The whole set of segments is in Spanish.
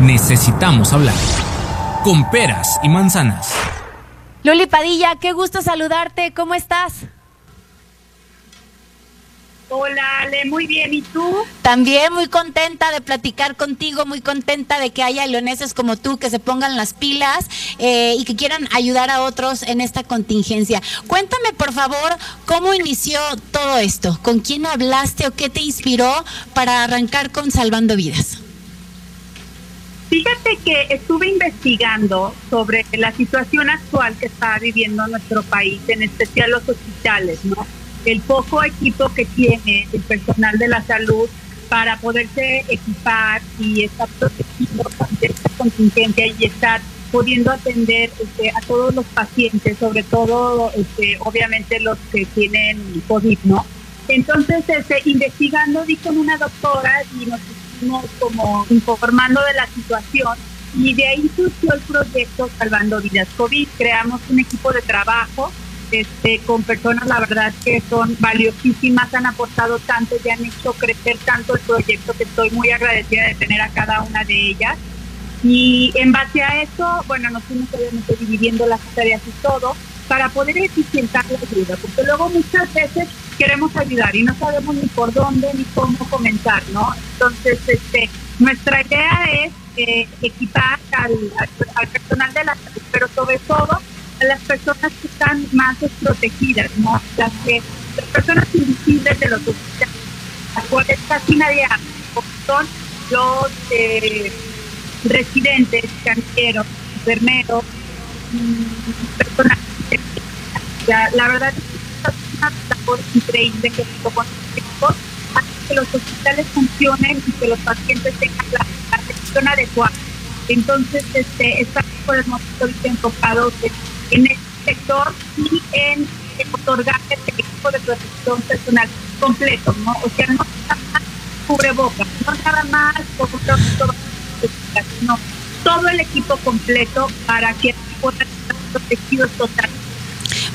necesitamos hablar. Con peras y manzanas. Luli Padilla, qué gusto saludarte. ¿Cómo estás? Hola, Ale, muy bien. ¿Y tú? También muy contenta de platicar contigo, muy contenta de que haya leoneses como tú que se pongan las pilas eh, y que quieran ayudar a otros en esta contingencia. Cuéntame, por favor, cómo inició todo esto, con quién hablaste o qué te inspiró para arrancar con Salvando Vidas. Fíjate que estuve investigando sobre la situación actual que está viviendo nuestro país, en especial los hospitales, ¿no? El poco equipo que tiene el personal de la salud para poderse equipar y estar protegido ante esta contingencia y estar pudiendo atender este, a todos los pacientes, sobre todo, este, obviamente, los que tienen COVID, ¿no? Entonces, este, investigando, di con una doctora y nos como informando de la situación y de ahí surgió el proyecto Salvando Vidas COVID. Creamos un equipo de trabajo este, con personas, la verdad, que son valiosísimas, han aportado tanto y han hecho crecer tanto el proyecto que estoy muy agradecida de tener a cada una de ellas. Y en base a eso, bueno, nos fuimos obviamente dividiendo las tareas y todo para poder eficientar la ayuda, porque luego muchas veces queremos ayudar y no sabemos ni por dónde ni cómo comenzar, ¿no? Entonces, este, nuestra idea es eh, equipar al, personal de la salud, pero sobre todo a las personas que están más desprotegidas, ¿no? Las, que, las personas invisibles de los hospitales, las cuales casi nadie son los eh, residentes, camilleros, enfermeros, mm, personas. La verdad es una labor increíble que con los que los hospitales funcionen y que los pacientes tengan la, atención adecuada. Entonces, este, estamos por el momento enfocados en, este sector y en, otorgar este equipo de protección personal completo, ¿no? O sea, no nada más cubrebocas, no nada más no, todo el equipo completo para que puedan estar protegidos totalmente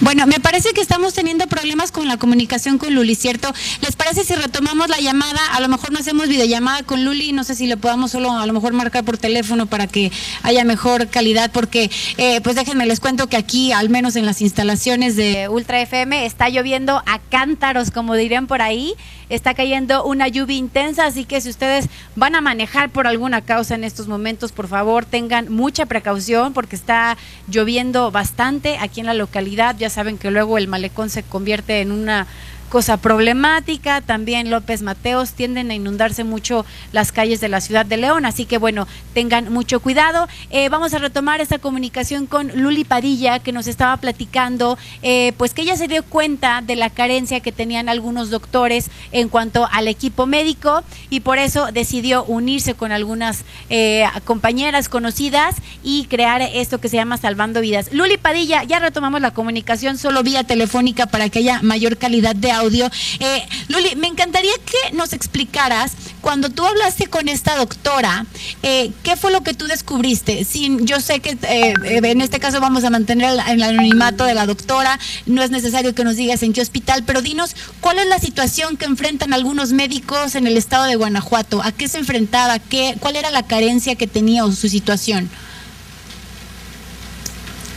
bueno, me parece que estamos teniendo problemas con la comunicación con Luli, ¿cierto? ¿Les parece si retomamos la llamada? A lo mejor no hacemos videollamada con Luli, no sé si le podamos solo a lo mejor marcar por teléfono para que haya mejor calidad, porque eh, pues déjenme les cuento que aquí, al menos en las instalaciones de Ultra FM, está lloviendo a cántaros, como dirían por ahí, está cayendo una lluvia intensa, así que si ustedes van a manejar por alguna causa en estos momentos, por favor tengan mucha precaución porque está lloviendo bastante aquí en la localidad. Ya saben que luego el malecón se convierte en una cosa problemática. También López Mateos tienden a inundarse mucho las calles de la ciudad de León, así que bueno, tengan mucho cuidado. Eh, vamos a retomar esta comunicación con Luli Padilla, que nos estaba platicando, eh, pues que ella se dio cuenta de la carencia que tenían algunos doctores en cuanto al equipo médico y por eso decidió unirse con algunas eh, compañeras conocidas y crear esto que se llama Salvando Vidas. Luli Padilla, ya retomamos la comunicación solo vía telefónica para que haya mayor calidad de audio. Eh, Luli, me encantaría que nos explicaras, cuando tú hablaste con esta doctora, eh, ¿qué fue lo que tú descubriste? Sin, yo sé que eh, en este caso vamos a mantener el, el, anonimato de la doctora, no es necesario que nos digas en qué hospital, pero dinos, ¿cuál es la situación que enfrentan algunos médicos en el estado de Guanajuato? ¿A qué se enfrentaba? ¿Qué, ¿Cuál era la carencia que tenía o su situación?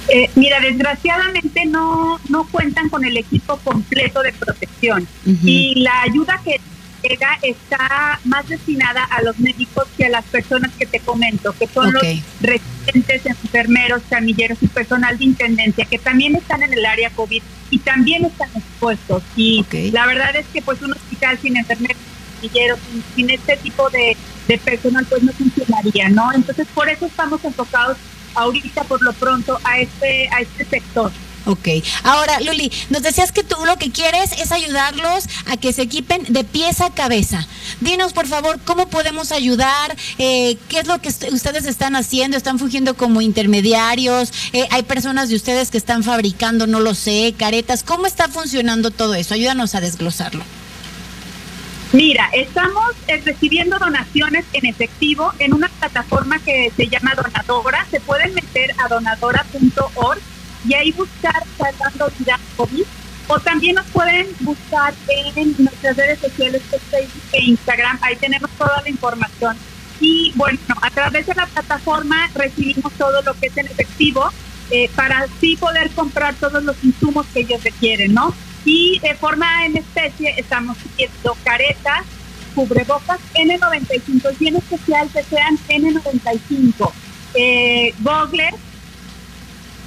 Eh, mira, desgraciadamente no, no cuentan con el equipo completo de protección y la ayuda que llega está más destinada a los médicos que a las personas que te comento, que son los residentes, enfermeros, camilleros y personal de intendencia, que también están en el área COVID y también están expuestos. Y la verdad es que pues un hospital sin enfermeros, camilleros, sin, sin este tipo de, de personal pues no funcionaría, ¿no? Entonces por eso estamos enfocados ahorita por lo pronto a este, a este sector. Ok. Ahora, Luli, nos decías que tú lo que quieres es ayudarlos a que se equipen de pies a cabeza. Dinos, por favor, cómo podemos ayudar, eh, qué es lo que ustedes están haciendo, están fungiendo como intermediarios, eh, hay personas de ustedes que están fabricando, no lo sé, caretas. ¿Cómo está funcionando todo eso? Ayúdanos a desglosarlo. Mira, estamos eh, recibiendo donaciones en efectivo en una plataforma que se llama Donadora. Se pueden meter a donadora.org y ahí buscar Salvando Vida COVID. O también nos pueden buscar en nuestras redes sociales, Facebook e Instagram. Ahí tenemos toda la información y bueno, a través de la plataforma recibimos todo lo que es en efectivo eh, para así poder comprar todos los insumos que ellos requieren, ¿no? Y de forma en especie estamos pidiendo caretas, cubrebocas N95 y en especial que sean N95, eh, gogles,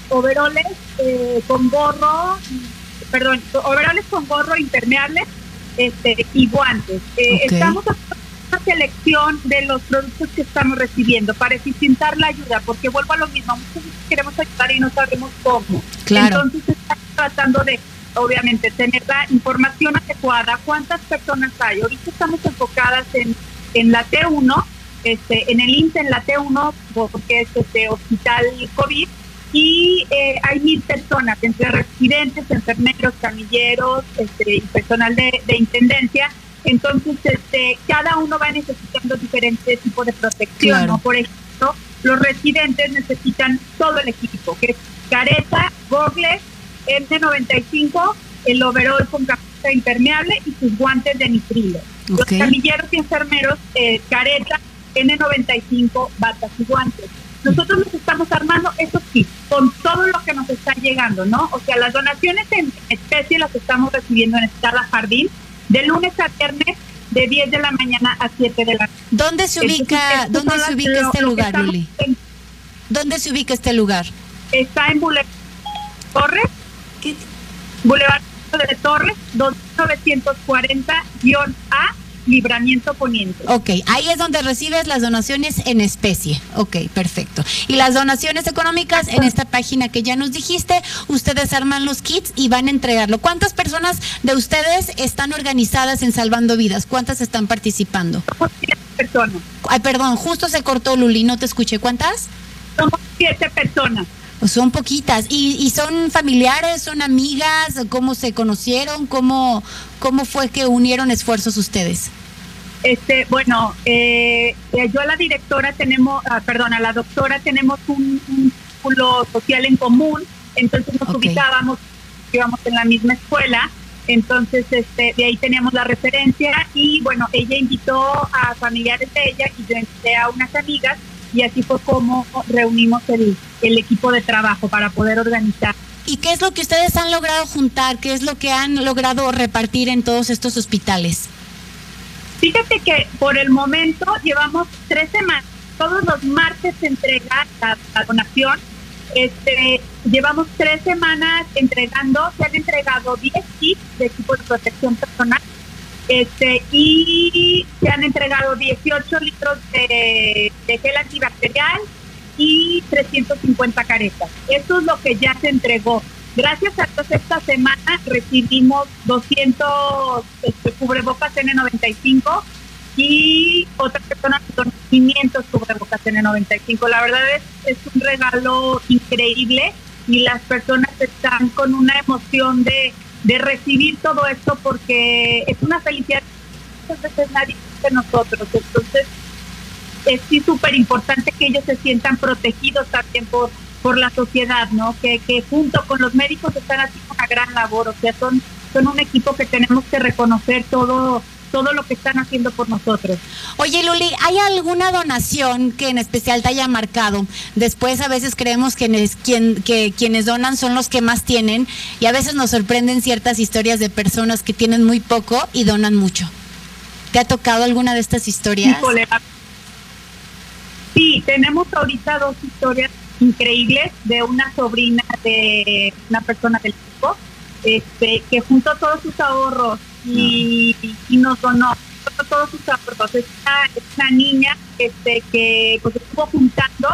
overoles eh, con gorro, perdón, overoles con gorro impermeable este, y guantes. Eh, estamos haciendo una selección de los productos que estamos recibiendo para eficientar la ayuda, porque vuelvo a lo mismo, muchos queremos ayudar y no sabemos cómo. Claro. Entonces estamos tratando de obviamente tener la información adecuada, cuántas personas hay. Ahorita estamos enfocadas en, en la T1, este, en el INSE, en la T1, porque es este hospital COVID, y eh, hay mil personas, entre residentes, enfermeros, camilleros este, y personal de, intendencia. Entonces, este, cada uno va necesitando diferentes tipos de protección. ¿no? Por ejemplo, los residentes necesitan todo el equipo, que es careta, gogles, N95, el overall con camiseta impermeable y sus guantes de nitrilo. Los camilleros y enfermeros, eh, careta, N95, batas y guantes. Nosotros nos estamos armando, eso sí, con todo lo que nos está llegando, ¿no? O sea, las donaciones en especie las estamos recibiendo en Escala Jardín de lunes a viernes de 10 de la mañana a 7 de la noche. ¿Dónde se ubica, ¿dónde se ubica este lugar, Lili? ¿Dónde se ubica este lugar? Está en Boulevard Torres, Boulevard de Torres, 2940-A, Libramiento Poniente. Ok, ahí es donde recibes las donaciones en especie. Ok, perfecto. Y las donaciones económicas en esta página que ya nos dijiste, ustedes arman los kits y van a entregarlo. ¿Cuántas personas de ustedes están organizadas en Salvando Vidas? ¿Cuántas están participando? Somos siete personas. Ay, perdón, justo se cortó Luli, no te escuché. ¿Cuántas? Somos siete personas. Son poquitas. ¿Y, ¿Y, son familiares, son amigas? ¿Cómo se conocieron? ¿Cómo, cómo fue que unieron esfuerzos ustedes? Este, bueno, eh, eh yo a la directora tenemos, ah, perdón, a la doctora tenemos un, círculo social en común, entonces nos ubicábamos, íbamos en la misma escuela, entonces este, de ahí teníamos la referencia y bueno, ella invitó a familiares de ella y yo invité a unas amigas y así fue como reunimos el, el equipo de trabajo para poder organizar. ¿Y qué es lo que ustedes han logrado juntar? ¿Qué es lo que han logrado repartir en todos estos hospitales? Fíjate que por el momento llevamos tres semanas. Todos los martes se entrega la, donación. Este, llevamos tres semanas entregando, se han entregado 10 kits de equipo de protección personal este, y se han entregado 18 litros de, gel antibacterial y 350 caretas. Eso es lo que ya se entregó. Gracias a Dios esta semana recibimos 200 este, cubrebocas N95 y otra persona con 500 cubrebocas N95. La verdad es, es un regalo increíble y las personas están con una emoción de de recibir todo esto porque es una felicidad muchas veces nadie de nosotros. Entonces, es sí súper importante que ellos se sientan protegidos también por, por la sociedad, ¿no? Que, que junto con los médicos están haciendo una gran labor, o sea, son, son un equipo que tenemos que reconocer todo todo lo que están haciendo por nosotros. Oye, Luli, ¿hay alguna donación que en especial te haya marcado? Después a veces creemos que, quien, que quienes donan son los que más tienen y a veces nos sorprenden ciertas historias de personas que tienen muy poco y donan mucho. ¿Te ha tocado alguna de estas historias? Sí, tenemos ahorita dos historias increíbles de una sobrina de una persona del equipo este, que juntó todos sus ahorros y, y nos donó todos sus ahorros. Es una, niña este, que pues estuvo juntando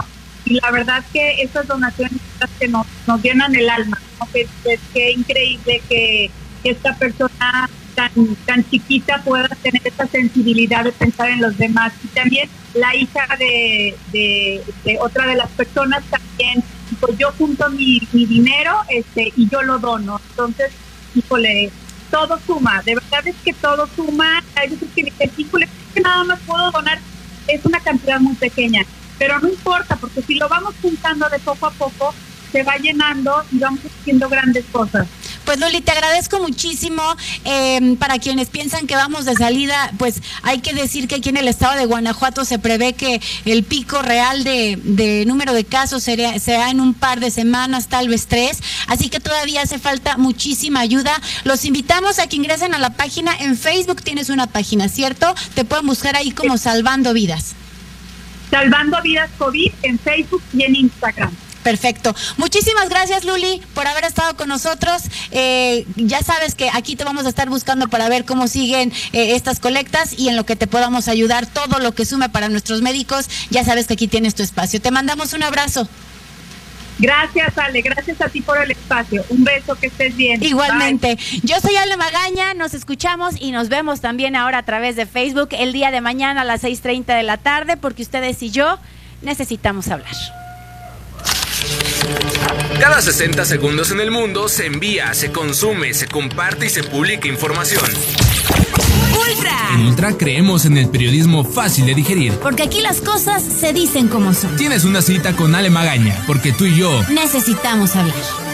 y la verdad que esas donaciones que nos, nos llenan el alma. Es, que increíble que, esta persona tan, tan chiquita pueda tener esta sensibilidad de pensar en los demás. Y también la hija de, de, de otra de las personas también pues yo junto mi, mi dinero este y yo lo dono. Entonces, híjole, todo suma, de verdad es que todo suma. Hay veces que dicen, híjole, que nada más puedo donar, es una cantidad muy pequeña, pero no importa, porque si lo vamos juntando de poco a poco, se va llenando y vamos haciendo grandes cosas. Pues Luli, te agradezco muchísimo. Em, para quienes piensan que vamos de salida, pues hay que decir que aquí en el estado de Guanajuato se prevé que el pico real de, número de casos será, será en un par de semanas, tal vez tres. Así que todavía hace falta muchísima ayuda. Los invitamos a que ingresen a la página. En Facebook tienes una página, ¿cierto? Te pueden buscar ahí como Salvando Vidas. Salvando Vidas COVID en Facebook y en Instagram. Perfecto. Muchísimas gracias, Luli, por haber estado con nosotros. Eh, ya sabes que aquí te vamos a estar buscando para ver cómo siguen eh, estas colectas y en lo que te podamos ayudar, todo lo que sume para nuestros médicos. Ya sabes que aquí tienes tu espacio. Te mandamos un abrazo. Gracias, Ale. Gracias a ti por el espacio. Un beso, que estés bien. Igualmente. Yo soy Ale Magaña. Nos escuchamos y nos vemos también ahora a través de Facebook el día de mañana a las 6:30 de la tarde, porque ustedes y yo necesitamos hablar. Cada 60 segundos en el mundo se envía, se consume, se comparte y se publica información. Ultra. En Ultra creemos en el periodismo fácil de digerir. Porque aquí las cosas se dicen como son. Tienes una cita con Ale Magaña, porque tú y yo necesitamos hablar.